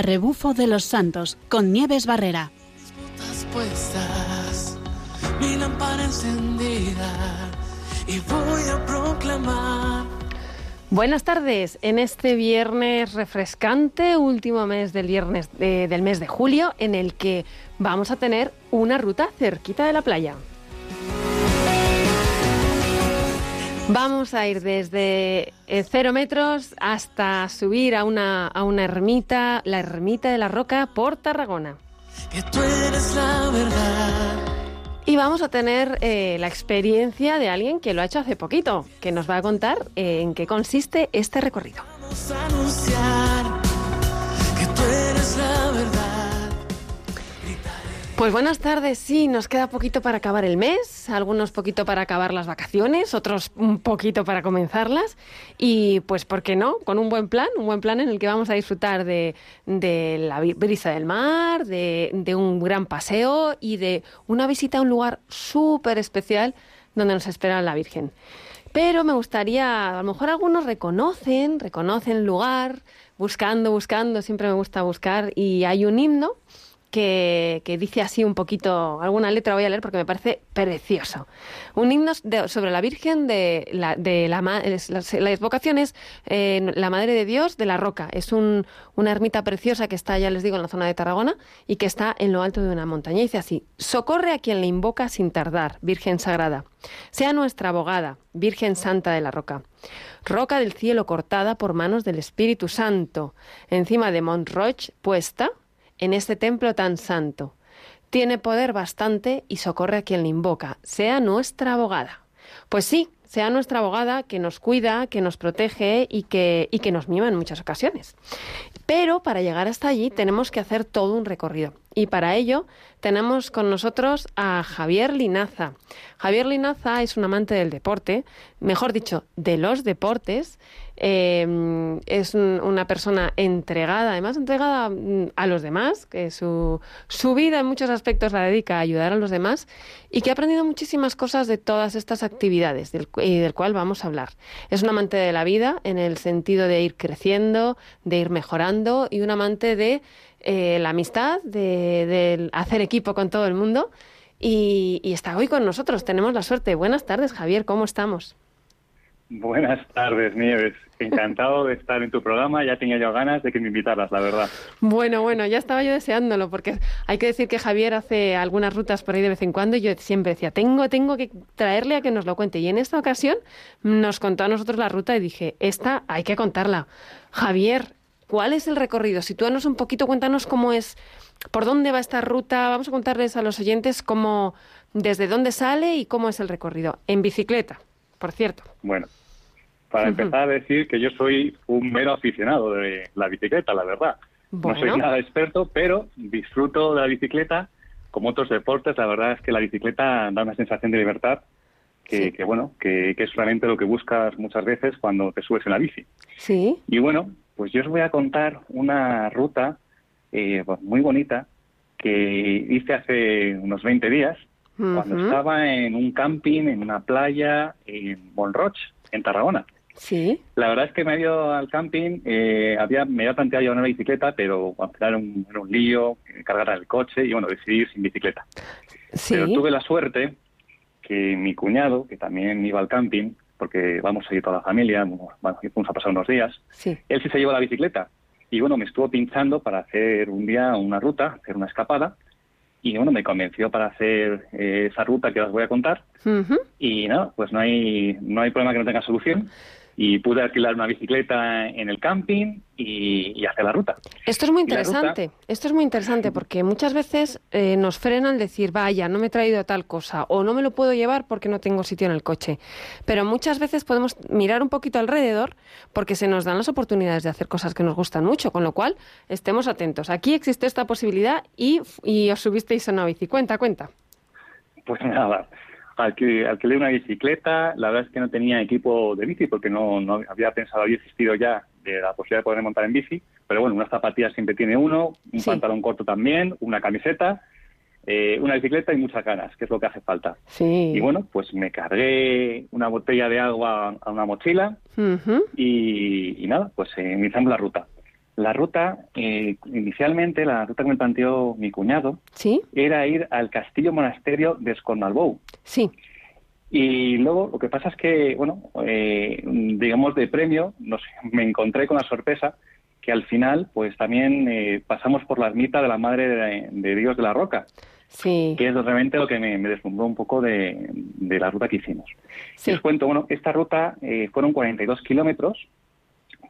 a rebufo de los santos con Nieves Barrera. mi lámpara encendida y voy a proclamar. Buenas tardes. En este viernes refrescante, último mes del viernes del mes de julio, en el que vamos a tener una ruta cerquita de la playa. Vamos a ir desde eh, cero metros hasta subir a una, a una ermita, la ermita de la Roca por Tarragona. Que tú eres la verdad. Y vamos a tener eh, la experiencia de alguien que lo ha hecho hace poquito, que nos va a contar eh, en qué consiste este recorrido. Vamos a anunciar que tú eres la verdad. Pues buenas tardes, sí, nos queda poquito para acabar el mes, algunos poquito para acabar las vacaciones, otros un poquito para comenzarlas y pues, ¿por qué no? Con un buen plan, un buen plan en el que vamos a disfrutar de, la brisa del mar, de, de un gran paseo y de una visita a un lugar súper especial donde nos espera la Virgen. Pero me gustaría, a lo mejor algunos reconocen, reconocen el lugar, buscando, buscando, siempre me gusta buscar y hay un himno que, dice así un poquito, alguna letra voy a leer porque me parece precioso. Un himno sobre la Virgen de la, de la, la, es eh, la Madre de Dios de la Roca. Es un, una ermita preciosa que está, ya les digo, en la zona de Tarragona y que está en lo alto de una montaña. Y dice así, socorre a quien le invoca sin tardar, Virgen Sagrada. Sea nuestra abogada, Virgen Santa de la Roca. Roca del cielo cortada por manos del Espíritu Santo, encima de Montroch puesta, en este templo tan santo. Tiene poder bastante y socorre a quien le invoca. Sea nuestra abogada. Pues sí, sea nuestra abogada que nos cuida, que nos protege y que, y que nos mima en muchas ocasiones. Pero para llegar hasta allí tenemos que hacer todo un recorrido. Y para ello tenemos con nosotros a Javier Linaza. Javier Linaza es un amante del deporte, mejor dicho, de los deportes, Em, es una persona entregada, además entregada mm, a los demás, que su, su vida en muchos aspectos la dedica a ayudar a los demás y que ha aprendido muchísimas cosas de todas estas actividades del, y del cual vamos a hablar. Es un amante de la vida en el sentido de ir creciendo, de ir mejorando y un amante de eh, la amistad, de, hacer equipo con todo el mundo. Y, y está hoy con nosotros. Tenemos la suerte. Buenas tardes, Javier. ¿Cómo estamos? Buenas tardes, Nieves. Encantado de estar en tu programa. Ya tenía yo ganas de que me invitaras, la verdad. Bueno, bueno, ya estaba yo deseándolo, porque hay que decir que Javier hace algunas rutas por ahí de vez en cuando y yo siempre decía, tengo, tengo que traerle a que nos lo cuente. Y en esta ocasión nos contó a nosotros la ruta y dije, esta hay que contarla. Javier, ¿cuál es el recorrido? Sitúanos un poquito, cuéntanos cómo es, por dónde va esta ruta. Vamos a contarles a los oyentes cómo, desde dónde sale y cómo es el recorrido. En bicicleta, por cierto. Bueno, para empezar a decir que yo soy un mero aficionado de la bicicleta, la verdad. No soy nada experto, pero disfruto de la bicicleta. Como otros deportes, la verdad es que la bicicleta da una sensación de libertad que, bueno, que, es realmente lo que buscas muchas veces cuando te subes en la bici. Sí. Y bueno, pues yo os voy a contar una ruta eh, muy bonita que hice hace unos 20 días, cuando estaba en un camping, en una playa, en Monroch, en Tarragona. Sí. La verdad es que me medio al camping eh, había, me había planteado llevar una bicicleta, pero al final era un, era un lío, cargar el coche y bueno, decidí ir sin bicicleta. Sí. Pero tuve la suerte que mi cuñado, que también iba al camping, porque vamos a ir toda la familia, vamos a pasar unos días, sí. él sí se llevó la bicicleta. Y bueno, me estuvo pinchando para hacer un día una ruta, hacer una escapada y bueno, me convenció para hacer eh, esa ruta que os voy a contar. Y no, pues no hay, no hay problema que no tenga solución y pude alquilar una bicicleta en el camping y, hacer la ruta. Esto es muy interesante, esto es muy interesante porque muchas veces eh, nos frenan decir, vaya, no me he traído tal cosa o no me lo puedo llevar porque no tengo sitio en el coche. Pero muchas veces podemos mirar un poquito alrededor porque se nos dan las oportunidades de hacer cosas que nos gustan mucho, con lo cual estemos atentos. Aquí existe esta posibilidad y, y os subisteis a una bici. Cuenta, cuenta. Pues nada, alquilé una bicicleta, la verdad es que no tenía equipo de bici porque no, no había pensado, había existido ya de la posibilidad de poder montar en bici, pero bueno, unas zapatillas siempre tiene uno, un pantalón corto también, una camiseta, eh, una bicicleta y muchas ganas, que es lo que hace falta. Sí. Y bueno, pues me cargué una botella de agua a una mochila y, nada, pues eh, iniciamos la ruta. La ruta, eh, inicialmente, la ruta que me planteó mi cuñado, ¿Sí? era ir al castillo monasterio de Escornalbou. Sí. Y luego lo que pasa es que, bueno, eh, digamos de premio, no sé, me encontré con la sorpresa que al final, pues también eh, pasamos por la ermita de la Madre de, de Dios de la Roca, Sí. que es realmente lo que me, me deslumbró un poco de, de la ruta que hicimos. Sí. Os cuento, bueno, esta ruta eh, fueron 42 kilómetros,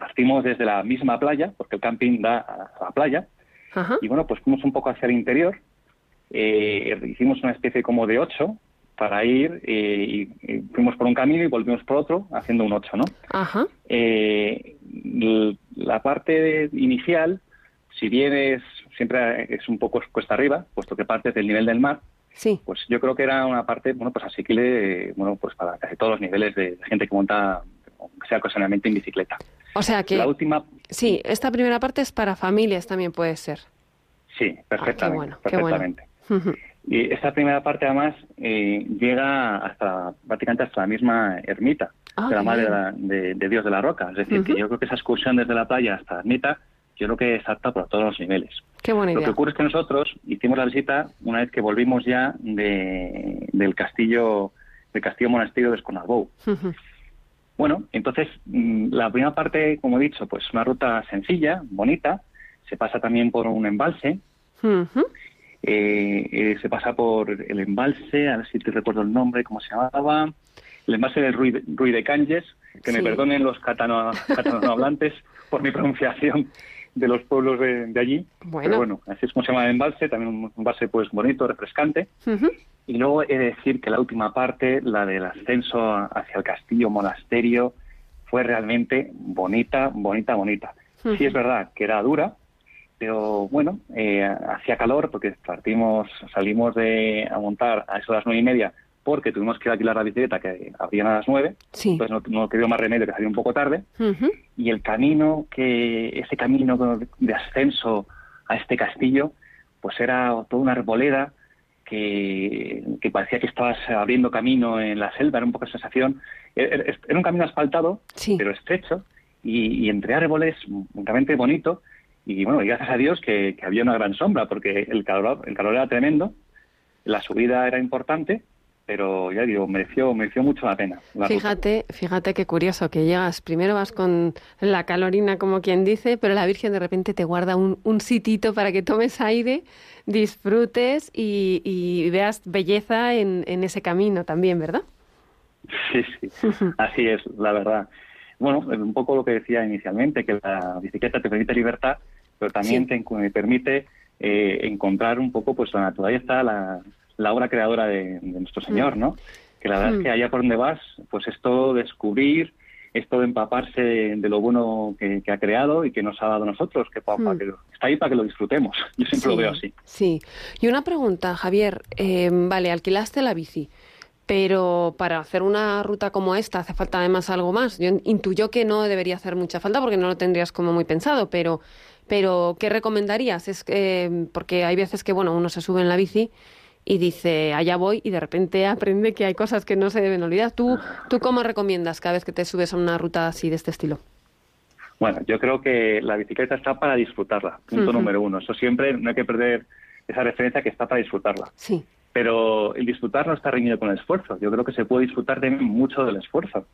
partimos desde la misma playa, porque el camping da a la playa, Ajá. y bueno, pues fuimos un poco hacia el interior, eh, hicimos una especie como de ocho para ir, eh, y, y fuimos por un camino y volvimos por otro, haciendo un ocho, ¿no? Ajá. Eh, la parte inicial, si bien es siempre es un poco cuesta arriba, puesto que partes del nivel del mar, Sí. pues yo creo que era una parte, bueno, pues asequible, eh, bueno, pues para casi todos los niveles de gente que monta, sea ocasionalmente en bicicleta. O sea que. La última, Sí, esta primera parte es para familias también puede ser. sí, perfectamente, bueno, qué bueno. perfectamente. Y esta primera parte, además, eh, llega hasta prácticamente hasta la misma ermita Ah, de la Madre de, bien. la- de- de Dios de la Roca. Es decir, que yo creo que esa excursión desde la playa hasta la ermita, yo creo que es apta por todos los niveles. Qué buena Lo que ocurre es que nosotros hicimos la visita una vez que volvimos ya de- del castillo del castillo monasterio de Esconarbou. Ujú. Bueno, entonces mm, la primera parte, como he dicho, pues una ruta sencilla, bonita. Se pasa también por un embalse. Eh, eh, se pasa por el embalse, a ver si te recuerdo el nombre, cómo se llamaba. El embalse del Ruy de, Ruy de Canges, que me perdonen los catano- catalanohablantes por mi pronunciación de los pueblos de, de allí. Bueno. Pero bueno, así es como se llama el embalse, también un embalse pues bonito, refrescante. Ujú. Y luego he de decir que la última parte, la del ascenso hacia el castillo monasterio, fue realmente bonita, bonita, bonita. Sí es verdad que era dura, pero bueno, eh, hacía calor porque partimos, salimos de a montar a eso de las nueve y media porque tuvimos que alquilar la bicicleta que abrían a las nueve, Sí. entonces no, no quedó más remedio que salir un poco tarde y el camino que ese camino de ascenso a este castillo pues era toda una arboleda que, que parecía que estabas abriendo camino en la selva, era un poco esa sensación. Era, era un camino asfaltado, Sí. pero estrecho, y, y entre árboles, realmente bonito, y bueno, y gracias a Dios que, que había una gran sombra, porque el calor, el calor era tremendo, la subida era importante, pero ya digo, mereció, mereció mucho la pena. la ruta. Fíjate, fíjate qué curioso que llegas. Primero vas con la calorina, como quien dice, pero la Virgen de repente te guarda un, un sitito para que tomes aire, disfrutes y, y veas belleza en, en ese camino también, ¿verdad? Sí, sí, así es, la verdad. Bueno, un poco lo que decía inicialmente, que la bicicleta te permite libertad, pero también Sí. te permite eh, encontrar un poco pues la naturaleza, la, la obra creadora de, de nuestro Señor, ¿no? Que la verdad Mm. es que allá por donde vas, pues es todo descubrir, es todo empaparse de lo bueno que, que ha creado y que nos ha dado a nosotros, que, Mm. que lo- está ahí para que lo disfrutemos. Yo siempre lo veo así. Sí. Y una pregunta, Javier. eh, vale, alquilaste la bici, pero para hacer una ruta como esta hace falta además algo más. Yo intuyo que no debería hacer mucha falta porque no lo tendrías como muy pensado, pero, pero ¿qué recomendarías? Es que, porque hay veces que, bueno, uno se sube en la bici y dice, allá voy, y de repente aprende que hay cosas que no se deben olvidar. ¿Tú, ¿Tú cómo recomiendas cada vez que te subes a una ruta así de este estilo? Bueno, yo creo que la bicicleta está para disfrutarla, punto número uno. Eso siempre no hay que perder esa referencia que está para disfrutarla. Sí. Pero el disfrutar no está reñido con el esfuerzo. Yo creo que se puede disfrutar también mucho del esfuerzo.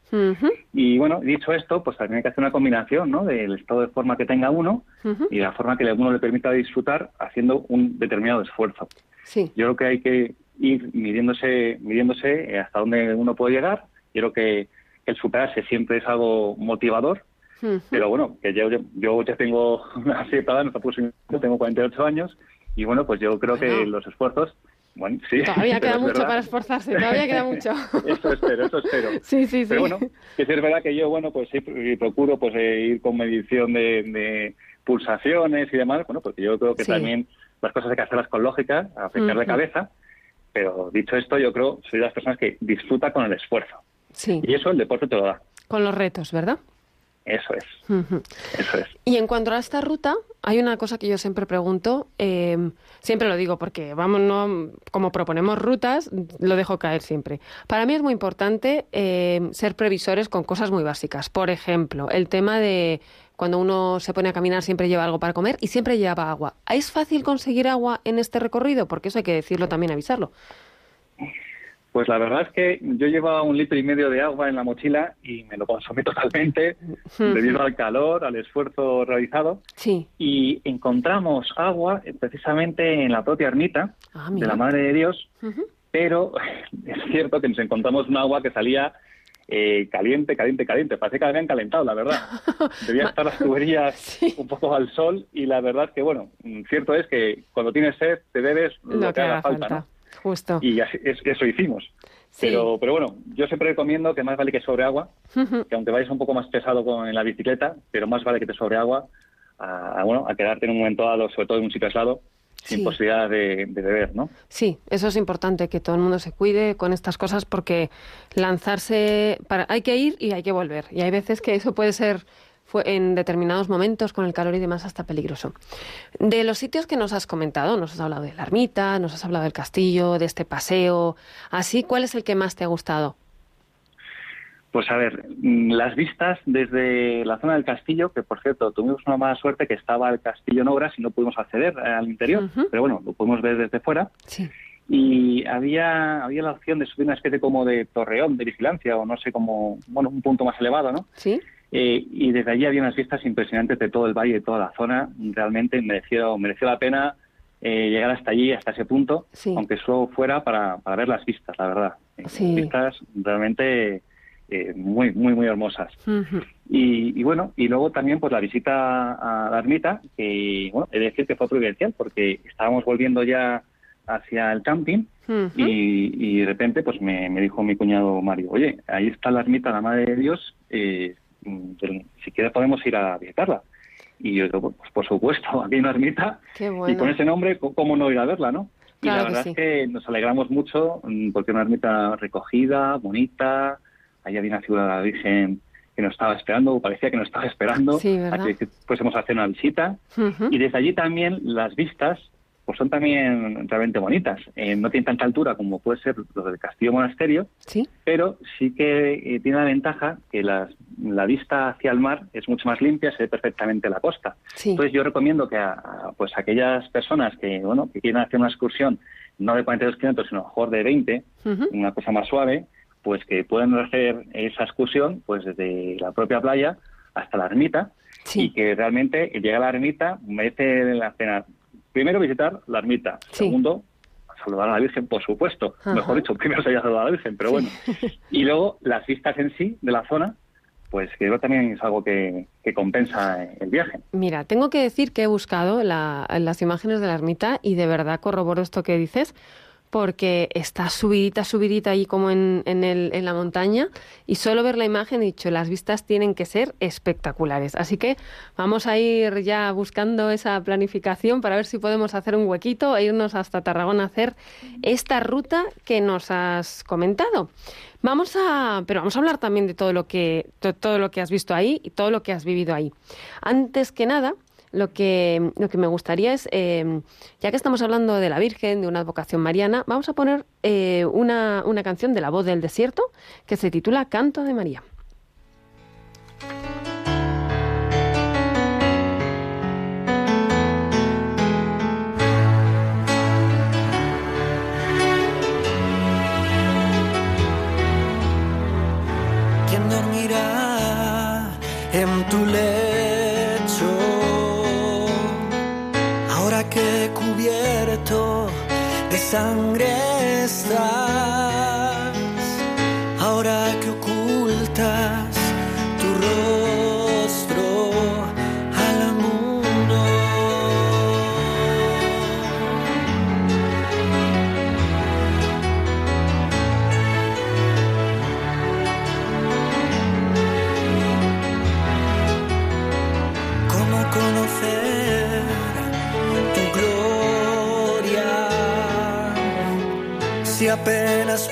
Y bueno, dicho esto, pues también hay que hacer una combinación ¿no? del estado de forma que tenga uno ujú. y la forma que a uno le permita disfrutar haciendo un determinado esfuerzo. Sí. Yo creo que hay que ir midiéndose, midiéndose eh, hasta dónde uno puede llegar. Yo creo que el superarse siempre es algo motivador, pero bueno, que yo, yo, yo ya tengo una cierta edad, no tengo 48 años, y bueno, pues yo creo que los esfuerzos, bueno, sí. Todavía queda mucho verdad. para esforzarse, todavía queda mucho. Eso espero, eso espero. Sí, sí, sí. Pero bueno, que sí es verdad que yo, bueno, pues sí, procuro pues eh, ir con medición de, de pulsaciones y demás, bueno, porque yo creo que Sí. también las cosas hay que hacerlas con lógica, aplicar de cabeza, pero dicho esto, yo creo soy de las personas que disfruta con el esfuerzo. Sí, Y eso el deporte te lo da. con los retos, ¿verdad? Eso es, eso es. Y en cuanto a esta ruta, Hay una cosa que yo siempre pregunto, em, siempre lo digo porque vamos, no, como proponemos rutas, lo dejo caer siempre. Para mí es muy importante em, ser previsores con cosas muy básicas. Por ejemplo, el tema de cuando uno se pone a caminar siempre lleva algo para comer y siempre lleva agua. ¿Es fácil conseguir agua en este recorrido? Porque eso hay que decirlo también, avisarlo. Pues la verdad es que yo llevaba un litro y medio de agua en la mochila y me lo consumí totalmente debido al calor, al esfuerzo realizado. Sí. Y encontramos agua eh, precisamente en la propia ermita Ah, de la Madre de Dios, pero es cierto que nos encontramos un agua que salía eh, caliente, caliente, caliente. Parece que la habían calentado, la verdad. Debían estar las tuberías Sí. un poco al sol y la verdad que, bueno, cierto es que cuando tienes sed te bebes lo, que haga falta, ¿no? Justo. Y así- es- eso hicimos. Sí. Pero, pero bueno, yo siempre recomiendo que más vale que sobre agua, que aunque vayas un poco más pesado con en la bicicleta, pero más vale que te sobre agua a, a, bueno, a quedarte en un momento dado, sobre todo en un sitio aislado, sin Sí. posibilidad de, de beber, ¿no? Sí, eso es importante, que todo el mundo se cuide con estas cosas porque lanzarse, para, hay que ir y hay que volver. Y hay veces que eso puede ser fue en determinados momentos con el calor y demás hasta peligroso. De los sitios que nos has comentado, nos has hablado de la ermita, nos has hablado del castillo, de este paseo, así, ¿cuál es el que más te ha gustado? Pues a ver, mm, las vistas desde la zona del castillo, que por cierto tuvimos una mala suerte que estaba el castillo en obras y no pudimos acceder eh, al interior, pero bueno, lo pudimos ver desde fuera. Sí. Y había, había la opción de subir una especie como de torreón de vigilancia o no sé, como, bueno, un punto más elevado, ¿no? ¿Sí? Eh, y desde allí había unas vistas impresionantes de todo el valle, de toda la zona. Realmente mereció, mereció la pena eh, llegar hasta allí, hasta ese punto, Sí. aunque solo fuera para, para ver las vistas, la verdad. Eh, Sí. Vistas realmente eh, muy, muy, muy hermosas. Y, y bueno, y luego también pues la visita a la ermita, que bueno, he de decir que fue providencial porque estábamos volviendo ya hacia el camping y, y de repente pues me, me dijo mi cuñado Mario, oye, ahí está la ermita la Madre de Dios, eh, mm, si quieres podemos ir a visitarla. Y yo digo, pues por supuesto, aquí hay una ermita y con ese nombre, ¿cómo- ¿cómo no ir a verla, no? Y la que verdad sí. es que nos alegramos mucho mm, porque una ermita recogida, bonita, ahí había una figura de la Virgen que nos estaba esperando, o parecía que nos estaba esperando Sí, a que, que fuésemos a hacer una visita. Y desde allí también las vistas pues son también realmente bonitas. Eh, no tienen tanta altura como puede ser los del Castillo Monasterio, Sí. pero sí que eh, tiene la ventaja que las- la vista hacia el mar es mucho más limpia, se ve perfectamente la costa. Sí. Entonces yo recomiendo que a, a, pues aquellas personas que bueno que quieren hacer una excursión no de 42 kilómetros, sino mejor de 20, Ujú. una cosa más suave, pues que puedan hacer esa excursión pues desde la propia playa hasta la ermita Sí. y que realmente llegar a la ermita merece la pena. Primero visitar la ermita, Sí. segundo saludar a la Virgen, por supuesto. Ajá. Mejor dicho, primero sería saludar a la Virgen, pero bueno. Y luego las vistas en sí de la zona, pues que creo también es algo que, que compensa el viaje. Mira, tengo que decir que he buscado la- las imágenes de la ermita y de verdad corroboro esto que dices porque está subidita, subidita ahí como en, en, el- en la montaña y solo ver la imagen he dicho, las vistas tienen que ser espectaculares. Así que vamos a ir ya buscando esa planificación para ver si podemos hacer un huequito e irnos hasta Tarragona a hacer esta ruta que nos has comentado. Vamos a, pero vamos a hablar también de todo lo que to- todo lo que has visto ahí y todo lo que has vivido ahí. Antes que nada, lo que, lo que me gustaría es, eh, ya que estamos hablando de la Virgen, de una advocación mariana, vamos a poner eh, una, una canción de la voz del desierto que se titula Canto de María.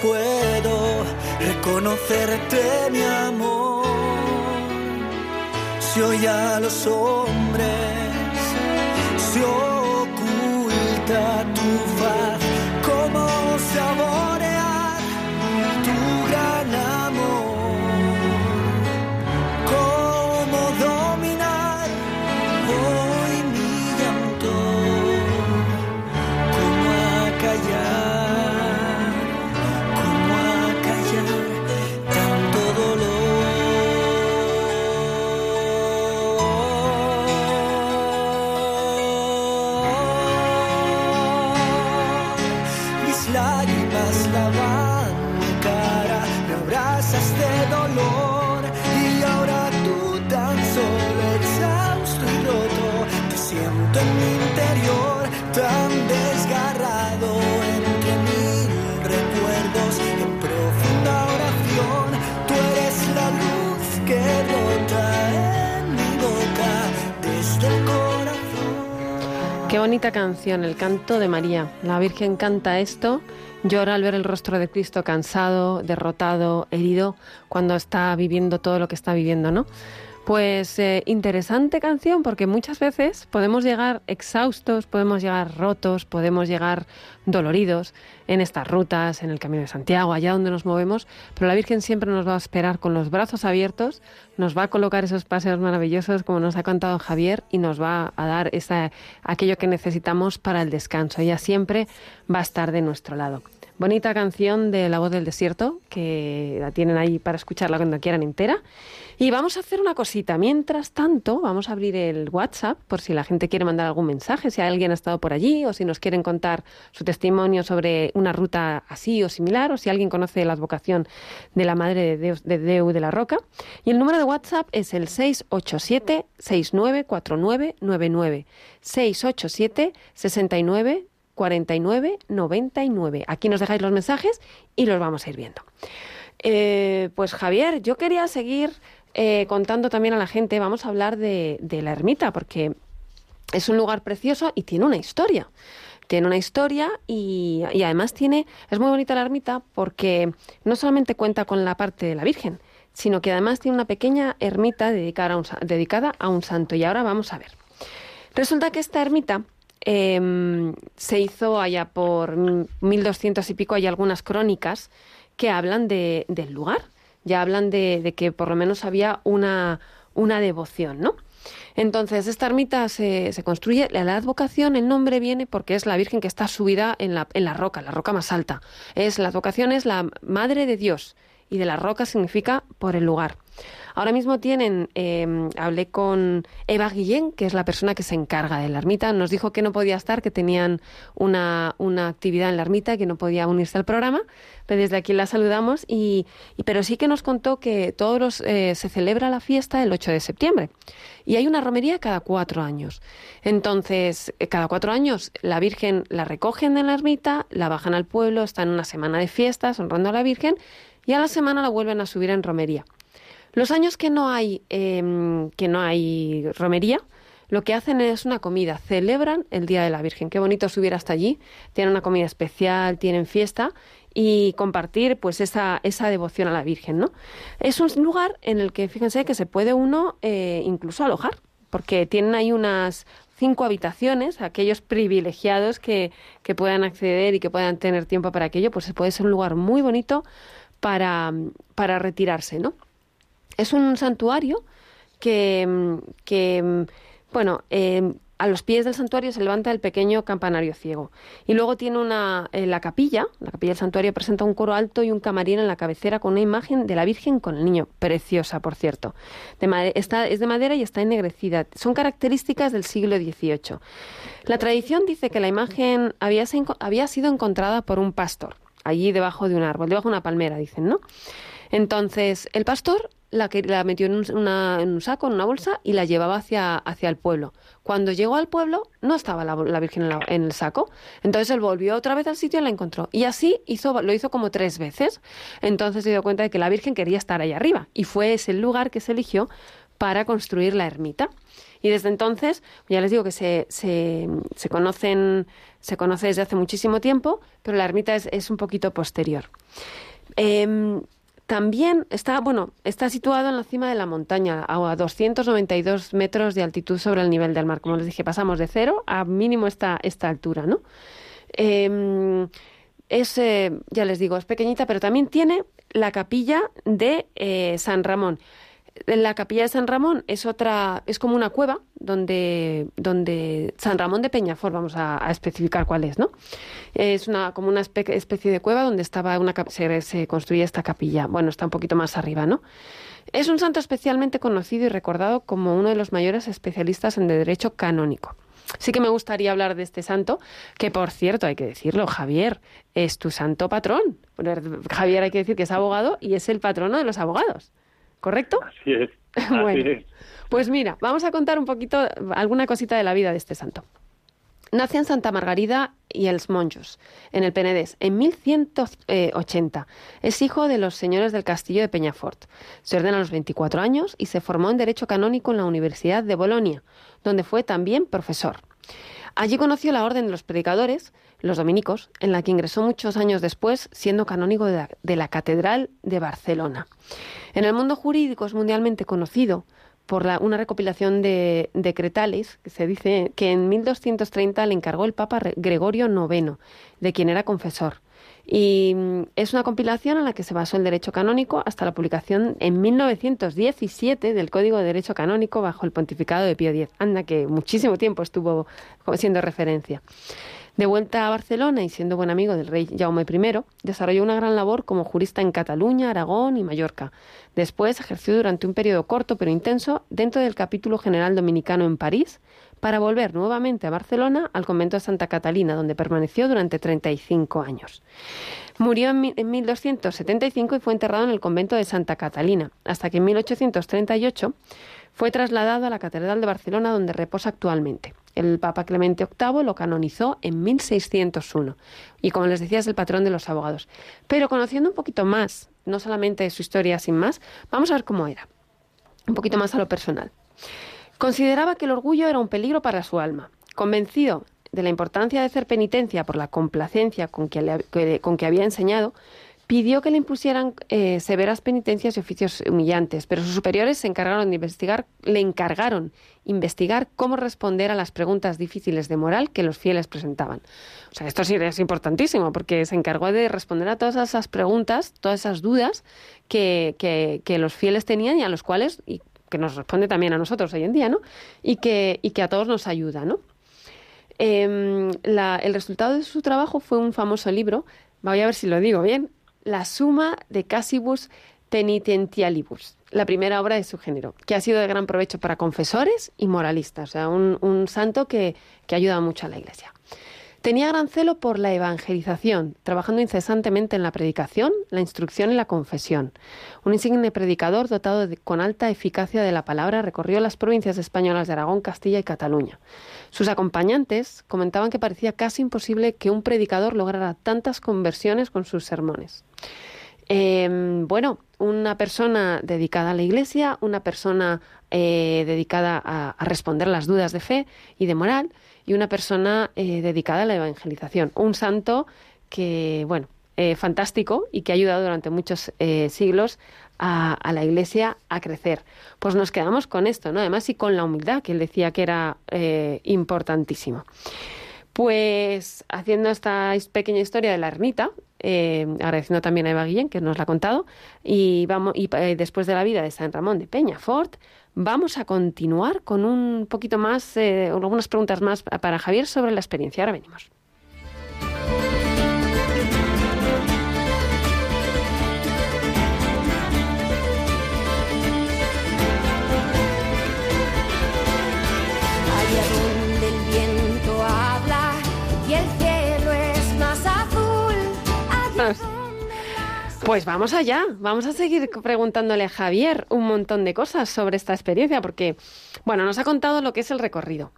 puedo reconocerte, mi amor. Si hoy a los hombres se oculta tu faz el canto de María. La Virgen canta esto, llora al ver el rostro de Cristo cansado, derrotado, herido, cuando está viviendo todo lo que está viviendo, ¿no? Pues eh, interesante canción porque muchas veces podemos llegar exhaustos, podemos llegar rotos, podemos llegar doloridos en estas rutas, en el Camino de Santiago, allá donde nos movemos, pero la Virgen siempre nos va a esperar con los brazos abiertos, nos va a colocar esos paseos maravillosos como nos ha cantado Javier y nos va a dar esa, aquello que necesitamos para el descanso. Ella siempre va a estar de nuestro lado. Bonita canción de La voz del desierto, que la tienen ahí para escucharla cuando quieran entera. Y vamos a hacer una cosita. Mientras tanto, vamos a abrir el WhatsApp por si la gente quiere mandar algún mensaje, si alguien ha estado por allí o si nos quieren contar su testimonio sobre una ruta así o similar o si alguien conoce la advocación de la Madre de de Deu de la Roca. Y el número de WhatsApp es el 687 694999 687 69 49 99. Aquí nos dejáis los mensajes y los vamos a ir viendo. Eh, pues Javier, yo quería seguir eh, contando también a la gente, vamos a hablar de, la ermita, porque es un lugar precioso y tiene una historia. Tiene una historia y, y además tiene, es muy bonita la ermita porque no solamente cuenta con la parte de la Virgen, sino que además tiene una pequeña ermita dedicada a un, dedicada a un santo. Y ahora vamos a ver. Resulta que esta ermita eh, se hizo allá por 1200 y pico, hay algunas crónicas que hablan de, del lugar, ya hablan de, de que por lo menos había una, una devoción, ¿no? Entonces, esta ermita se, se construye, la advocación, el nombre viene porque es la Virgen que está subida en la, en la roca, la roca más alta. Es, la advocación es la Madre de Dios y de la roca significa por el lugar. Ahora mismo tienen, eh, hablé con Eva Guillén, que es la persona que se encarga de la ermita, nos dijo que no podía estar, que tenían una, una actividad en la ermita, que no podía unirse al programa, pero desde aquí la saludamos, y, y- pero sí que nos contó que todos los, eh, se celebra la fiesta el 8 de septiembre, y hay una romería cada cuatro años. Entonces, eh, cada cuatro años la Virgen la recogen en la ermita, la bajan al pueblo, están una semana de fiestas honrando a la Virgen, y a la semana la vuelven a subir en romería. Los años que no hay em, que no hay romería, lo que hacen es una comida, celebran el Día de la Virgen. Qué bonito subir hasta allí, tienen una comida especial, tienen fiesta y compartir pues esa, esa devoción a la Virgen, ¿no? Es un lugar en el que fíjense que se puede uno eh, incluso alojar, porque tienen ahí unas cinco habitaciones, aquellos privilegiados que, que puedan acceder y que puedan tener tiempo para aquello, pues puede ser un lugar muy bonito para, para retirarse, ¿no? Es un santuario que, que bueno, eh, a los pies del santuario se levanta el pequeño campanario ciego. Y luego tiene una, eh, la capilla, la capilla del santuario presenta un coro alto y un camarín en la cabecera con una imagen de la Virgen con el niño, preciosa, por cierto. Está, es de madera y está ennegrecida. Son características del siglo XVIII. La tradición dice que la imagen había, había sido encontrada por un pastor, allí debajo de un árbol, debajo de una palmera, dicen, ¿no? Entonces, el pastor la, que, la metió en un, saco, en una bolsa, y la llevaba hacia, hacia el pueblo. Cuando llegó al pueblo, no estaba la, Virgen en el saco. Entonces él volvió otra vez al sitio y la encontró. Y así hizo, lo hizo como tres veces. Entonces se dio cuenta de que la Virgen quería estar ahí arriba. Y fue ese el lugar que se eligió para construir la ermita. Y desde entonces, ya les digo que se, se, se conocen, se conoce desde hace muchísimo tiempo, pero la ermita es, es un poquito posterior. Em, también está, bueno, está situado en la cima de la montaña, a 292 metros de altitud sobre el nivel del mar. Como les dije, pasamos de cero a mínimo esta, esta altura, ¿no? Em, es, eh, ya les digo, es pequeñita, pero también tiene la capilla de eh, San Ramón. La capilla de San Ramón es otra, es como una cueva donde, donde San Ramón de Peñafort, vamos a, especificar cuál es, ¿no? Es una, como una especie de cueva donde estaba una, se, se construía esta capilla. Bueno, está un poquito más arriba, ¿no? Es un santo especialmente conocido y recordado como uno de los mayores especialistas en derecho canónico. Sí que me gustaría hablar de este santo, que por cierto, hay que decirlo, Javier es tu santo patrón. Javier hay que decir que es abogado y es el patrono de los abogados. ¿Correcto? Así es. bueno, pues mira, vamos a contar un poquito, alguna cosita de la vida de este santo. Nace en Santa Margarida y Els Monjos, en el Penedés, en 1180. Es hijo de los señores del castillo de Peñafort. Se ordena a los 24 años y se formó en Derecho Canónico en la Universidad de Bolonia, donde fue también profesor. Allí conoció la Orden de los Predicadores, los dominicos, en la que ingresó muchos años después, siendo canónigo de la, Catedral de Barcelona. En el mundo jurídico es mundialmente conocido por una recopilación de decretales que se dice que en 1230 le encargó el Papa Gregorio IX, de quien era confesor. Y mm, es una compilación en la que se basó el derecho canónico hasta la publicación en 1917 del Código de Derecho Canónico bajo el pontificado de Pío X. Anda, que muchísimo tiempo estuvo siendo referencia. De vuelta a Barcelona y siendo buen amigo del rey Jaume I, desarrolló una gran labor como jurista en Cataluña, Aragón y Mallorca. Después ejerció durante un periodo corto pero intenso dentro del capítulo general dominicano en París, para volver nuevamente a Barcelona al convento de Santa Catalina, donde permaneció durante 35 años. Murió en 1275 y fue enterrado en el convento de Santa Catalina, hasta que en 1838 fue trasladado a la Catedral de Barcelona, donde reposa actualmente. El Papa Clemente VIII lo canonizó en 1601 y como les decía es el patrón de los abogados. Pero conociendo un poquito más, no solamente su historia sin más, vamos a ver cómo era. Un poquito más a lo personal. Consideraba que el orgullo era un peligro para su alma. Convencido de la importancia de hacer penitencia por la complacencia con que, con que había enseñado, pidió que le impusieran eh, severas penitencias y oficios humillantes, pero sus superiores se encargaron de investigar, le encargaron investigar cómo responder a las preguntas difíciles de moral que los fieles presentaban. O sea, esto sí es importantísimo, porque se encargó de responder a todas esas preguntas, todas esas dudas que, los fieles tenían y a los cuales, y que nos responde también a nosotros hoy en día, ¿no? Y que, y que a todos nos ayuda, ¿no? Em, el resultado de su trabajo fue un famoso libro, voy a ver si lo digo bien, la suma de Casibus penitentialibus, la primera obra de su género, que ha sido de gran provecho para confesores y moralistas, o sea, un, santo que, que ayuda mucho a la Iglesia. Tenía gran celo por la evangelización, trabajando incesantemente en la predicación, la instrucción y la confesión. Un insigne predicador dotado con alta eficacia de la palabra recorrió las provincias españolas de Aragón, Castilla y Cataluña. Sus acompañantes comentaban que parecía casi imposible que un predicador lograra tantas conversiones con sus sermones. Em, bueno, una persona dedicada a la Iglesia, una persona eh, dedicada a, responder las dudas de fe y de moral, y una persona eh, dedicada a la evangelización. Un santo que, bueno, eh, fantástico y que ha ayudado durante muchos siglos a, a, la Iglesia a crecer. Pues nos quedamos con esto, ¿no? Además, y con la humildad, que él decía que era importantísimo. Pues haciendo esta pequeña historia de la ermita, eh, agradeciendo también a Eva Guillén, que nos la ha contado, y, vamos, y eh, después de la vida de San Ramón de Peñafort, vamos a continuar con un poquito más, eh, algunas preguntas más para Javier sobre la experiencia. Ahora venimos. Pues vamos allá, vamos a seguir preguntándole a Javier un montón de cosas sobre esta experiencia, porque, bueno, nos ha contado lo que es el recorrido,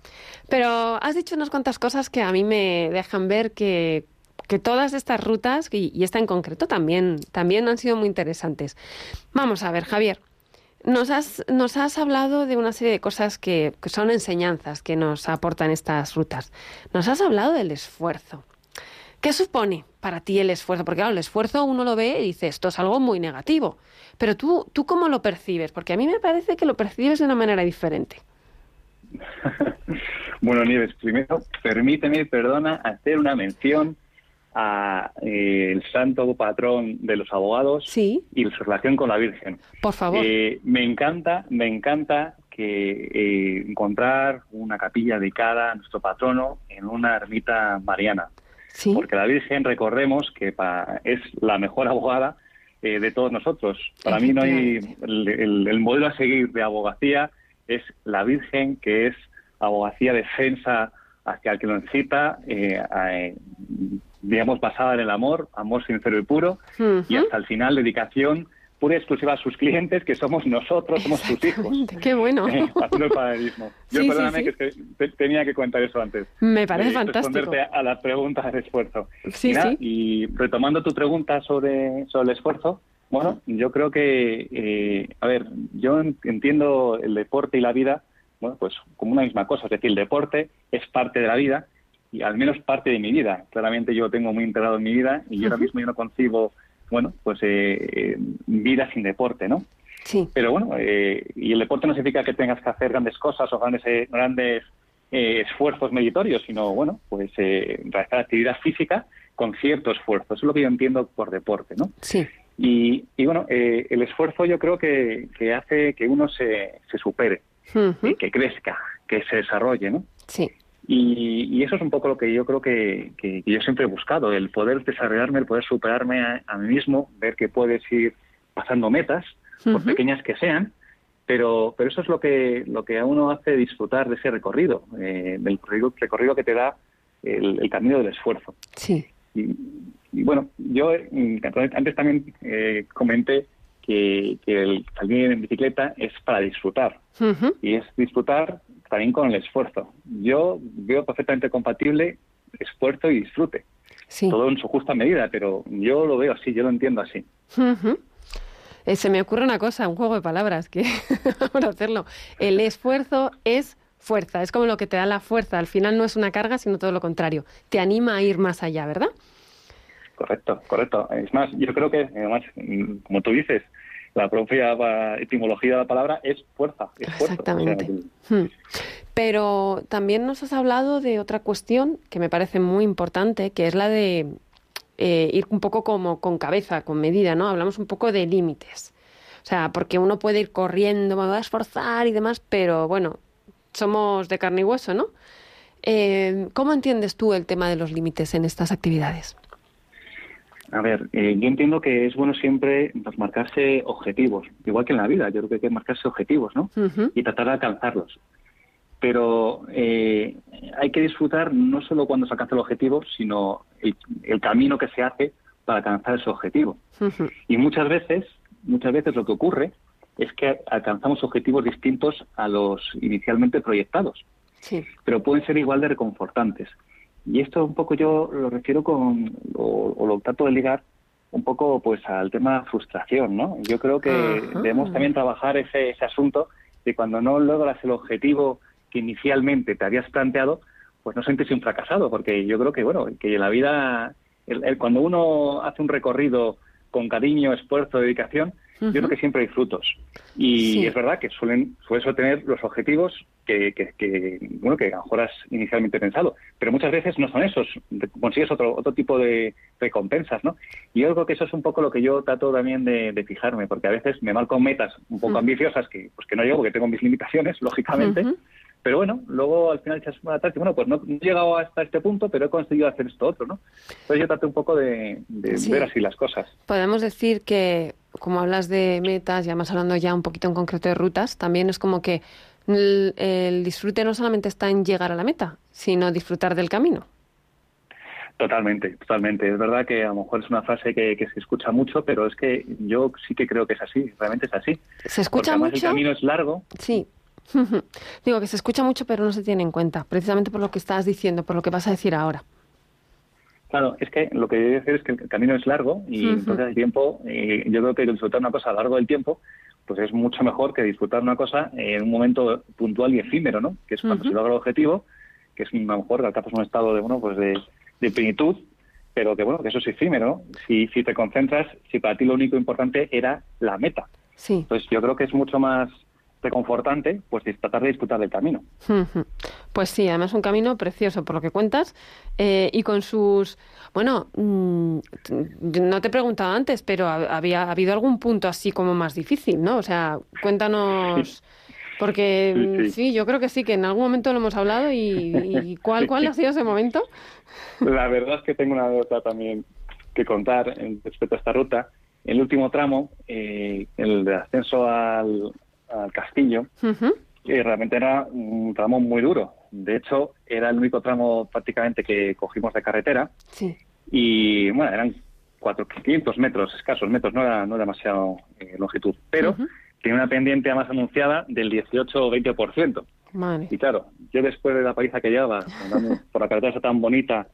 pero has dicho unas cuantas cosas que a mí me dejan ver que, que todas estas rutas, y, esta en concreto también, también han sido muy interesantes. Vamos a ver, Javier, nos has, nos has hablado de una serie de cosas que, que son enseñanzas que nos aportan estas rutas. Nos has hablado del esfuerzo. ¿Qué supone para ti el esfuerzo? Porque claro, el esfuerzo uno lo ve y dice, esto es algo muy negativo. Pero tú, ¿tú cómo lo percibes? Porque a mí me parece que lo percibes de una manera diferente. bueno, Nieves, primero permíteme, perdona, hacer una mención a eh, el santo patrón de los abogados y su relación con la Virgen. Por favor. Eh, me encanta, me encanta que eh, encontrar una capilla dedicada a nuestro patrono en una ermita mariana. Porque la Virgen, recordemos que es la mejor abogada de todos nosotros. Para mí no hay el, modelo a seguir de abogacía es la Virgen, que es abogacía defensa hacia el que lo necesita, eh, digamos, basada en el amor, amor sincero y puro, y hasta el final dedicación pura y exclusiva a sus clientes, que somos nosotros, somos sus hijos. Qué bueno. Eh, haciendo el paralelismo. Yo perdóname que, tenía que contar eso antes. Me parece fantástico. Responderte a la pregunta del esfuerzo. Sí, sí. Y retomando tu pregunta sobre, sobre el esfuerzo, bueno, yo creo que, eh, a ver, yo entiendo el deporte y la vida, bueno, pues como una misma cosa, es decir, el deporte es parte de la vida y al menos parte de mi vida. Claramente yo lo tengo muy integrado en mi vida y yo ahora mismo yo no concibo, bueno, pues eh, eh, vida sin deporte, ¿no? Sí. Pero bueno, y el deporte no significa que tengas que hacer grandes cosas o grandes, grandes esfuerzos meritorios, sino, bueno, pues realizar actividad física con cierto esfuerzo. Eso es lo que yo entiendo por deporte, ¿no? Sí. Y, bueno, eh, el esfuerzo yo creo que, hace que uno se, se supere, que crezca, que se desarrolle, ¿no? Sí. Y, eso es un poco lo que yo creo que, yo siempre he buscado, el poder desarrollarme, el poder superarme a, mí mismo, ver que puedes ir pasando metas, por pequeñas que sean, pero, pero eso es lo que, lo que a uno hace disfrutar de ese recorrido, eh, del recorrido, que te da el, el camino del esfuerzo. Sí. Y, y bueno, yo antes también eh, comenté que, el salir en bicicleta es para disfrutar y es disfrutar también con el esfuerzo. Yo veo perfectamente compatible esfuerzo y disfrute. Todo en su justa medida, pero yo lo veo así, yo lo entiendo así. Eh, se me ocurre una cosa, un juego de palabras, que vamos a hacerlo. El esfuerzo es fuerza, es como lo que te da la fuerza. Al final no es una carga, sino todo lo contrario. Te anima a ir más allá, ¿verdad? Correcto, correcto. Es más, yo creo que, además, como tú dices, la propia etimología de la palabra es fuerza. Exactamente. Hmm. Pero también nos has hablado de otra cuestión que me parece muy importante, que es la de eh, ir un poco como con cabeza, con medida, ¿no? Hablamos un poco de límites. O sea, porque uno puede ir corriendo, me voy a esforzar y demás, pero bueno, somos de carne y hueso, ¿no? Eh, ¿Cómo entiendes tú el tema de los límites en estas actividades? A ver, eh, yo entiendo que es bueno siempre pues, marcarse objetivos, igual que en la vida, yo creo que hay que marcarse objetivos, ¿no? Y tratar de alcanzarlos. Pero eh, hay que disfrutar no solo cuando se alcanza el objetivo, sino el, camino que se hace para alcanzar ese objetivo. Y muchas veces, muchas veces lo que ocurre es que alcanzamos objetivos distintos a los inicialmente proyectados. Sí. Pero pueden ser igual de reconfortantes. Y esto un poco yo lo refiero con, o, lo trato de ligar un poco pues al tema frustración, ¿no? Yo creo que debemos también trabajar ese, ese asunto de cuando no logras el objetivo que inicialmente te habías planteado, pues no sientes un fracasado, porque yo creo que, bueno, que la vida, el, cuando uno hace un recorrido con cariño, esfuerzo, dedicación, yo creo que siempre hay frutos. Y es verdad que suelen, suelen tener los objetivos que, que, bueno, que a lo mejor has inicialmente pensado, pero muchas veces no son esos, consigues otro, otro tipo de recompensas, ¿no? Y yo creo que eso es un poco lo que yo trato también de, fijarme, porque a veces me marco metas un poco ambiciosas que, pues que no llego, porque tengo mis limitaciones, lógicamente, pero bueno, luego al final echas una tarde, bueno, pues no, he llegado hasta este punto, pero he conseguido hacer esto otro, ¿no? Entonces yo trato un poco de, ver así las cosas. Podemos decir que, como hablas de metas, ya más hablando ya un poquito en concreto de rutas, también es como que el, disfrute no solamente está en llegar a la meta, sino disfrutar del camino. Totalmente, totalmente. Es verdad que a lo mejor es una frase que, se escucha mucho, pero es que yo sí que creo que es así, realmente es así. Se escucha mucho. El camino es largo. Sí, Digo que se escucha mucho, pero no se tiene en cuenta, precisamente por lo que estás diciendo, por lo que vas a decir ahora. Claro, es que lo que yo decir es que el camino es largo y entonces el tiempo, eh, yo creo que disfrutar una cosa a lo largo del tiempo, pues es mucho mejor que disfrutar una cosa en un momento puntual y efímero, ¿no? Que es cuando se logra el objetivo, que es a lo mejor que alcanzas un estado de, bueno, pues de, plenitud pero que bueno, que eso es efímero. Si, si te concentras, si para ti lo único importante era la meta. Sí. Pues yo creo que es mucho más reconfortante pues tratar de disfrutar del camino. Pues sí, además un camino precioso por lo que cuentas eh, y con sus... Bueno, mm, no te he preguntado antes, pero había ha habido algún punto así como más difícil, ¿no? O sea, cuéntanos... Porque sí, yo creo que sí, que en algún momento lo hemos hablado y, ¿cuál, cuál ha sido ese momento? La verdad es que tengo una anécdota también que contar respecto a esta ruta. El último tramo, eh, el de ascenso al, castillo, y realmente era un tramo muy duro. De hecho, era el único tramo prácticamente que cogimos de carretera. Sí. Y bueno, eran 400 metros, escasos metros, no era, no demasiado eh, longitud. Pero tiene una pendiente más anunciada del 18 o 20%. Y claro, yo después de la paliza que llevaba, por la carretera tan bonita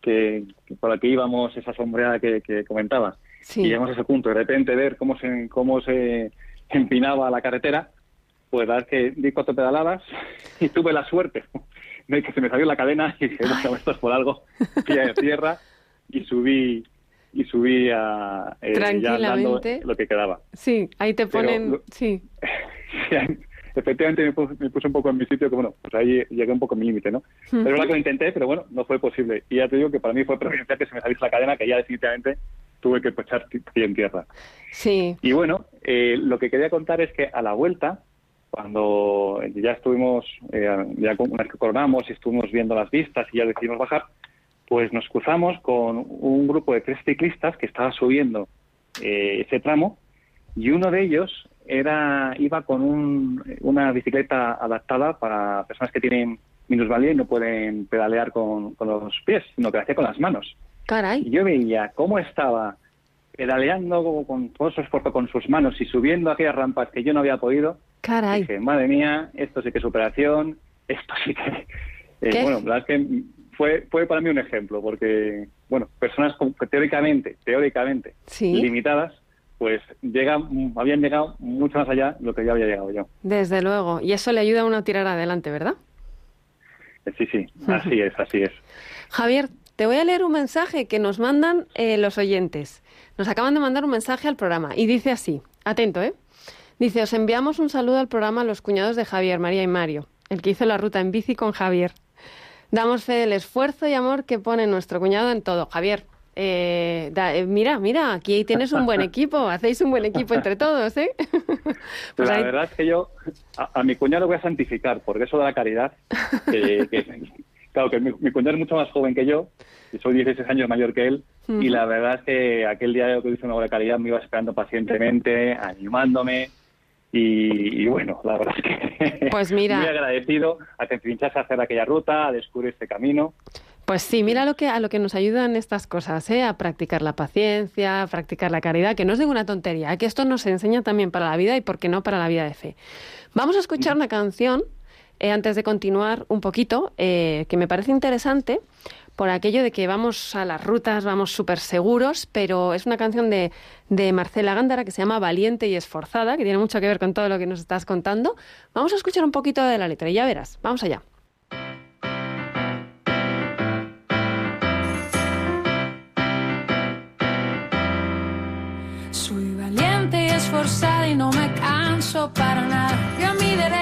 que, por la que íbamos, esa sombreada que, comentaba, y llegamos a ese punto, de repente ver cómo se, cómo se empinaba la carretera, pues dar que di cuatro pedaladas y tuve la suerte de que se me salió la cadena y dije, bueno, esto es por algo, pie de tierra y subí y subí a eh, Tranquilamente. lo que quedaba. Sí, ahí te ponen, sí. efectivamente me puse, un poco en mi sitio, que bueno, pues ahí llegué un poco a mi límite, ¿no? Pero es verdad que lo intenté, pero bueno, no fue posible. Y ya te digo que para mí fue providencial que se me saliese la cadena, que ya definitivamente tuve que echar pie en tierra. Sí. Y bueno, eh, lo que quería contar es que a la vuelta, cuando ya estuvimos, eh, ya una vez que coronamos y estuvimos viendo las vistas y ya decidimos bajar, pues nos cruzamos con un grupo de tres ciclistas que estaba subiendo eh, ese tramo y uno de ellos era iba con una bicicleta adaptada para personas que tienen minusvalía y no pueden pedalear con, los pies, sino que lo hacía con las manos. Caray. Y yo veía cómo estaba pedaleando con todo su esfuerzo con sus manos y subiendo aquellas rampas que yo no había podido. Caray. dije, madre mía, esto sí que es superación, esto sí que... Eh, bueno, la verdad es que fue, fue para mí un ejemplo, porque, bueno, personas teóricamente, teóricamente limitadas, pues llegan, habían llegado mucho más allá de lo que ya había llegado yo. Desde luego, y eso le ayuda a uno a tirar adelante, ¿verdad? Eh, sí, sí, así es, así es. Javier, te voy a leer un mensaje que nos mandan eh, los oyentes. Nos acaban de mandar un mensaje al programa y dice así, atento, ¿eh? Dice, os enviamos un saludo al programa Los Cuñados de Javier, María y Mario, el que hizo la ruta en bici con Javier. Damos fe del esfuerzo y amor que pone nuestro cuñado en todo. Javier, eh, eh, mira, mira, aquí tienes un buen equipo, hacéis un buen equipo entre todos, ¿eh? pues la verdad es que yo a, mi cuñado voy a santificar, porque eso de la caridad, claro que mi, cuñado es mucho más joven que yo, y soy 16 años mayor que él, y la verdad es que aquel día que hice una buena caridad me iba esperando pacientemente, animándome, y, bueno, la verdad es que pues mira, muy agradecido a que pinchase a hacer aquella ruta, a descubrir este camino. Pues sí, mira lo que, a lo que nos ayudan estas cosas, ¿eh? a practicar la paciencia, a practicar la caridad, que no es ninguna tontería, que esto nos enseña también para la vida y, por qué no, para la vida de fe. Vamos a escuchar una canción eh, antes de continuar un poquito, eh, que me parece interesante, por aquello de que vamos a las rutas, vamos súper seguros, pero es una canción de, de Marcela Gándara que se llama Valiente y Esforzada, que tiene mucho que ver con todo lo que nos estás contando. Vamos a escuchar un poquito de la letra y ya verás. Vamos allá. Soy valiente y esforzada y no me canso para nada. Y a mi derecha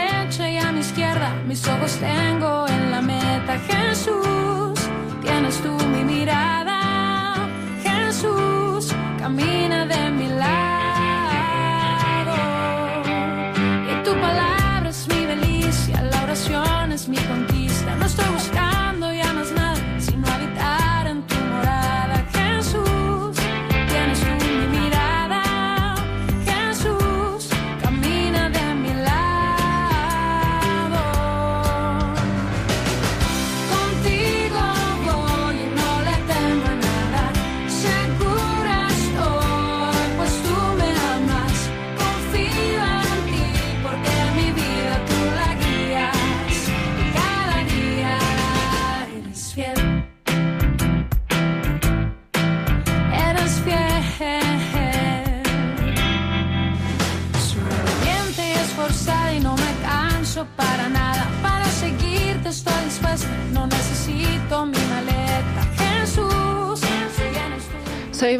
mis ojos tengo en la meta. Jesús tienes tú mi mirada. Jesús, camina de mi lado. Y tu palabra es mi delicia, la oración es mi conquista. No estoy buscando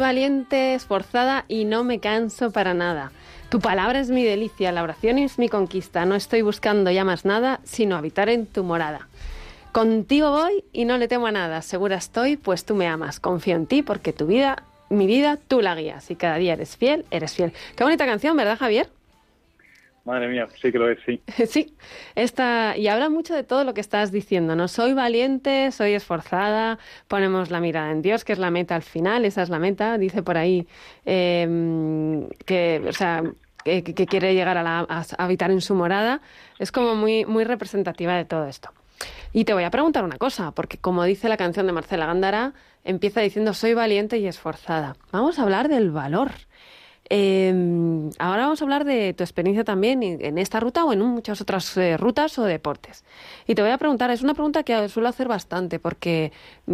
valiente, esforzada y no me canso para nada. Tu palabra es mi delicia, la oración es mi conquista. No estoy buscando ya más nada, sino habitar en tu morada. Contigo voy y no le temo a nada. Segura estoy, pues tú me amas. Confío en ti porque tu vida, mi vida, tú la guías. Y cada día eres fiel, eres fiel. Qué bonita canción, ¿verdad, Javier? Madre mía, sí que lo es, sí. sí, esta, y habla mucho de todo lo que estás diciendo, ¿no? Soy valiente, soy esforzada, ponemos la mirada en Dios, que es la meta al final, esa es la meta, dice por ahí em, que, o sea, que, quiere llegar a, a, habitar en su morada, es como muy, muy representativa de todo esto. Y te voy a preguntar una cosa, porque como dice la canción de Marcela Gándara, empieza diciendo soy valiente y esforzada. Vamos a hablar del valor. Eh, ahora vamos a hablar de tu experiencia también en esta ruta o en muchas otras eh, rutas o deportes. Y te voy a preguntar, es una pregunta que suelo hacer bastante porque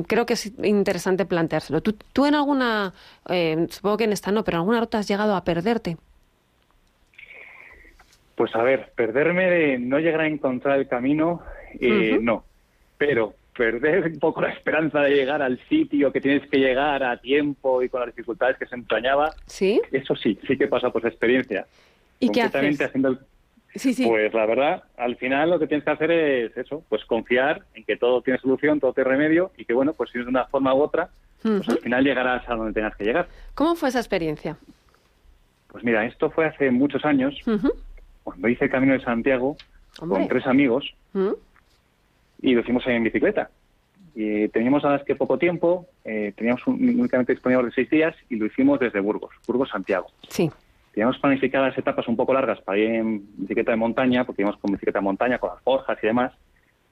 creo que es interesante planteárselo. ¿Tú, en alguna, eh, supongo que en esta no, pero en alguna ruta has llegado a perderte? Pues a ver, perderme de no llegar a encontrar el camino, eh, no. Pero perder un poco la esperanza de llegar al sitio que tienes que llegar a tiempo y con las dificultades que se entrañaba. Sí. Eso sí, sí que pasa por experiencia. ¿Y qué haces? Haciendo sí, sí. Pues la verdad, al final lo que tienes que hacer es eso, pues confiar en que todo tiene solución, todo tiene remedio y que bueno, pues si es de una forma u otra, pues al final llegarás a donde tengas que llegar. ¿Cómo fue esa experiencia? Pues mira, esto fue hace muchos años, cuando hice el Camino de Santiago con tres amigos y lo hicimos en bicicleta. Y teníamos nada más que poco tiempo, eh, teníamos únicamente disponible de seis días y lo hicimos desde Burgos, Burgos-Santiago. Sí. Teníamos planificadas etapas un poco largas para ir en bicicleta de montaña, porque íbamos con bicicleta de montaña, con las forjas y demás,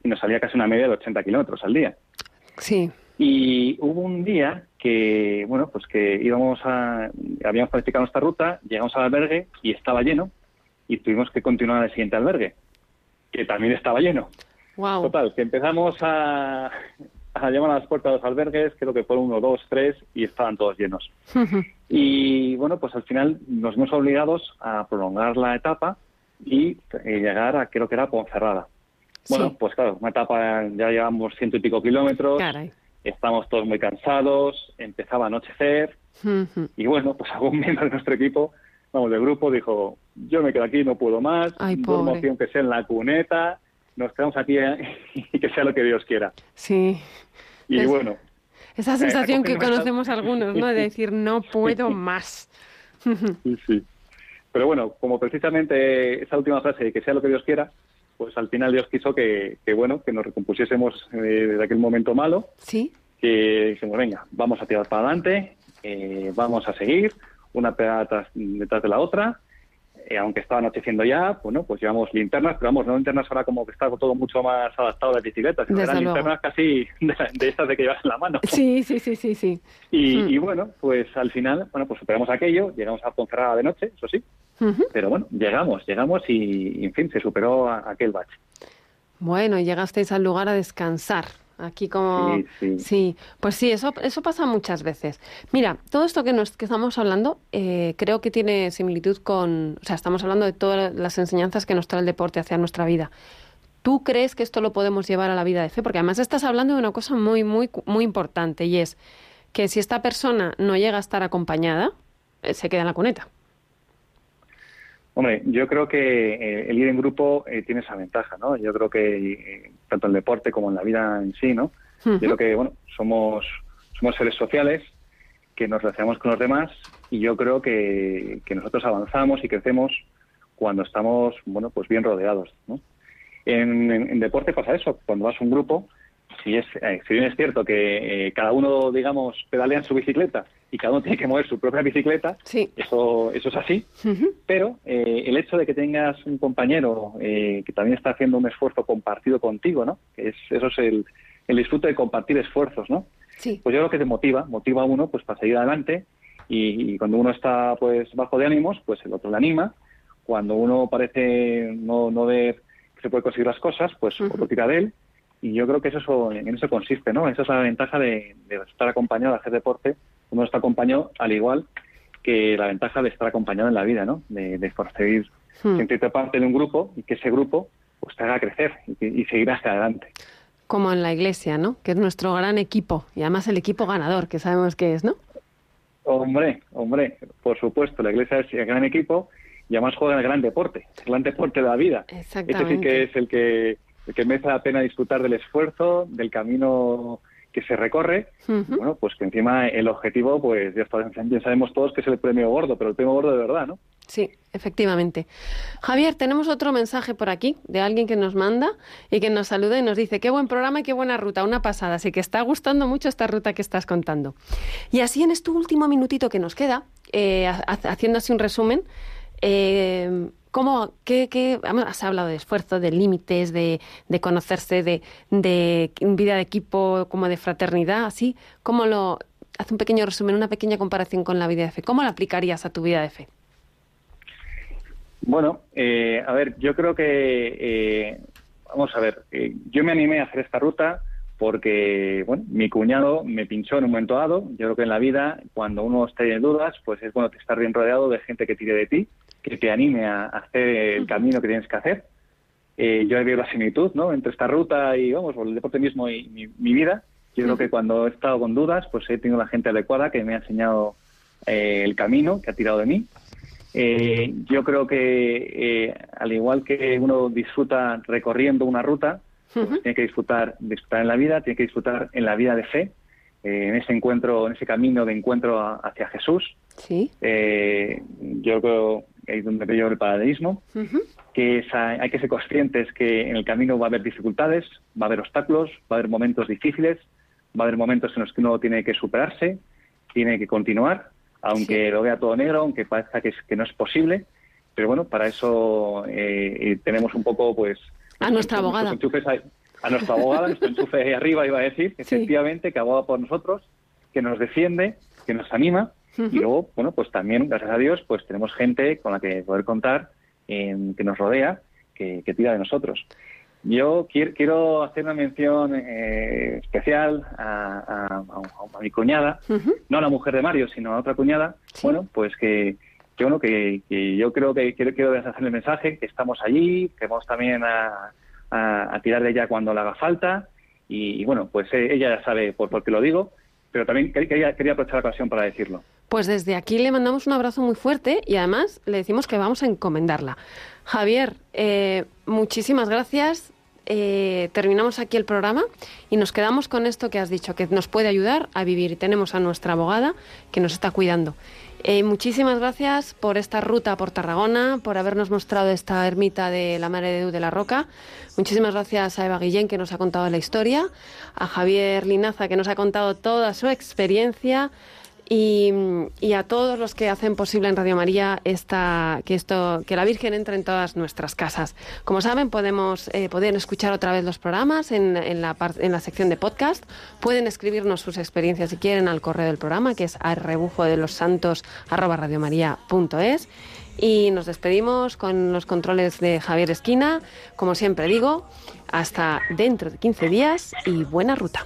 y nos salía casi una media de 80 kilómetros al día. Sí. Y hubo un día que, bueno, pues que íbamos a, habíamos planificado nuestra ruta, llegamos al albergue y estaba lleno, y tuvimos que continuar al siguiente albergue, que también estaba lleno. Total, que empezamos a, llamar a las puertas de los albergues, creo que fueron uno, dos, tres, y estaban todos llenos. y bueno, pues al final nos vimos obligados a prolongar la etapa y eh, llegar a, creo que era Ponferrada. Bueno, pues claro, una etapa, ya llevamos ciento y pico kilómetros, estamos todos muy cansados, empezaba a anochecer, y bueno, pues algún miembro de nuestro equipo, vamos, del grupo, dijo, yo me quedo aquí, no puedo más, Ay, duermo que sea en la cuneta, nos quedamos aquí ¿eh? y que sea lo que Dios quiera. Sí. Y bueno. Esa sensación que conocemos algunos, ¿no? De decir, no puedo más. sí, sí. Pero bueno, como precisamente esa última frase de que sea lo que Dios quiera, pues al final Dios quiso que, bueno, que nos recompusiésemos eh, de aquel momento malo. Sí. Que dijimos, venga, vamos a tirar para adelante, eh, vamos a seguir, una pegada detrás de la otra, eh, aunque estaba anocheciendo ya, bueno, pues llevamos linternas, pero vamos, no linternas ahora como que está todo mucho más adaptado a las bicicletas, sino eran linternas casi de, estas de que llevas en la mano. Sí, sí, sí, sí, sí. Y, hmm. bueno, pues al final, bueno, pues superamos aquello, llegamos a Ponferrada de noche, eso sí, pero bueno, llegamos, llegamos y, en fin, se superó aquel bache. Bueno, llegasteis al lugar a descansar. Aquí como... Sí, pues sí, eso, eso pasa muchas veces. Mira, todo esto que, nos, que estamos hablando eh, creo que tiene similitud con... O sea, estamos hablando de todas las enseñanzas que nos trae el deporte hacia nuestra vida. ¿Tú crees que esto lo podemos llevar a la vida de fe? Porque además estás hablando de una cosa muy, muy, muy importante y es que si esta persona no llega a estar acompañada, eh, se queda en la cuneta. Hombre, yo creo que eh, el ir en grupo eh, tiene esa ventaja, ¿no? Yo creo que eh, tanto en el deporte como en la vida en sí, ¿no? Yo creo que, bueno, somos, somos seres sociales que nos relacionamos con los demás y yo creo que, que nosotros avanzamos y crecemos cuando estamos, bueno, pues bien rodeados, ¿no? En, en, en deporte pasa eso, cuando vas a un grupo, si, es, eh, si bien es cierto que eh, cada uno, digamos, pedalea en su bicicleta y cada uno tiene que mover su propia bicicleta, eso, eso es así, pero eh, el hecho de que tengas un compañero que también está haciendo un esfuerzo compartido contigo, ¿no? Es, eso es el, el disfrute de compartir esfuerzos, ¿no? Sí. Pues yo creo que te motiva, motiva a uno pues para seguir adelante y, cuando uno está pues bajo de ánimos, pues el otro le anima. Cuando uno parece no, no ver que se puede conseguir las cosas, pues otro tira de él y yo creo que eso en eso consiste, ¿no? Esa es la ventaja de, estar acompañado, de hacer deporte. Uno está acompañado al igual que la ventaja de estar acompañado en la vida, ¿no? De, de conseguir hmm. sentirte parte de un grupo y que ese grupo pues te haga crecer y, seguir hacia adelante. Como en la iglesia, ¿no? Que es nuestro gran equipo y además el equipo ganador, que sabemos que es, ¿no? Hombre, hombre, por supuesto, la iglesia es el gran equipo y además juega el gran deporte, el gran deporte de la vida. Este sí que es el que, que merece la pena disfrutar del esfuerzo, del camino que se recorre, bueno, pues que encima el objetivo, pues ya, ya, sabemos todos que es el premio gordo, pero el premio gordo de verdad, ¿no? Sí, efectivamente. Javier, tenemos otro mensaje por aquí de alguien que nos manda y que nos saluda y nos dice, qué buen programa y qué buena ruta, una pasada, así que está gustando mucho esta ruta que estás contando. Y así en este último minutito que nos queda, eh, haciendo así un resumen, eh, ¿Cómo, qué, qué, has hablado de esfuerzo, de límites, de, de conocerse, de, de, vida de equipo, como de fraternidad, así? ¿Cómo lo, haz un pequeño resumen, una pequeña comparación con la vida de fe? ¿Cómo la aplicarías a tu vida de fe? Bueno, eh, a ver, yo creo que, eh, vamos a ver, eh, yo me animé a hacer esta ruta porque, bueno, mi cuñado me pinchó en un momento dado. Yo creo que en la vida, cuando uno está en dudas, pues es bueno estar bien rodeado de gente que tire de ti que te anime a hacer el camino que tienes que hacer. Eh, yo he visto la similitud ¿no? entre esta ruta y vamos, el deporte mismo y mi, vida. Yo creo que cuando he estado con dudas, pues he tenido la gente adecuada que me ha enseñado eh, el camino, que ha tirado de mí. Eh, yo creo que al igual que uno disfruta recorriendo una ruta, pues tiene que disfrutar, disfrutar en la vida, tiene que disfrutar en la vida de fe, en ese encuentro, en ese camino de encuentro hacia Jesús. Sí. yo creo ahí es donde veo el paradigma, que hay que ser conscientes que en el camino va a haber dificultades, va a haber obstáculos, va a haber momentos difíciles, va a haber momentos en los que uno tiene que superarse, tiene que continuar, aunque lo vea todo negro, aunque parezca que, que no es posible, pero bueno, para eso eh, tenemos un poco, pues... A nuestra abogada. A, nuestra abogada, nuestro enchufe ahí arriba iba a decir, efectivamente, que aboga por nosotros, que nos defiende, que nos anima, y luego, bueno, pues también, gracias a Dios, pues tenemos gente con la que poder contar, que nos rodea, que, tira de nosotros. Yo quiero, hacer una mención eh, especial a, mi cuñada, no a la mujer de Mario, sino a otra cuñada, bueno, pues que, que bueno, que, yo creo que quiero, quiero hacer el mensaje, que estamos allí, que vamos también a, tirar de ella cuando le haga falta, y, bueno, pues eh, ella ya sabe por, por qué lo digo, pero también quería, quería aprovechar la ocasión para decirlo. Pues desde aquí le mandamos un abrazo muy fuerte y además le decimos que vamos a encomendarla. Javier, eh, muchísimas gracias. Eh, terminamos aquí el programa y nos quedamos con esto que has dicho, que nos puede ayudar a vivir. Tenemos a nuestra abogada que nos está cuidando. Eh, muchísimas gracias por esta ruta por Tarragona, por habernos mostrado esta ermita de la Madre de Dios de la Roca. Muchísimas gracias a Eva Guillén, que nos ha contado la historia, a Javier Linaza, que nos ha contado toda su experiencia y, a todos los que hacen posible en Radio María esta, que, esto, que la Virgen entre en todas nuestras casas. Como saben, podemos, eh, pueden escuchar otra vez los programas en, la, en la sección de podcast. Pueden escribirnos sus experiencias si quieren al correo del programa, que es a rebufo de los santos Y nos despedimos con los controles de Javier Esquina. Como siempre digo, hasta dentro de 15 días y buena ruta.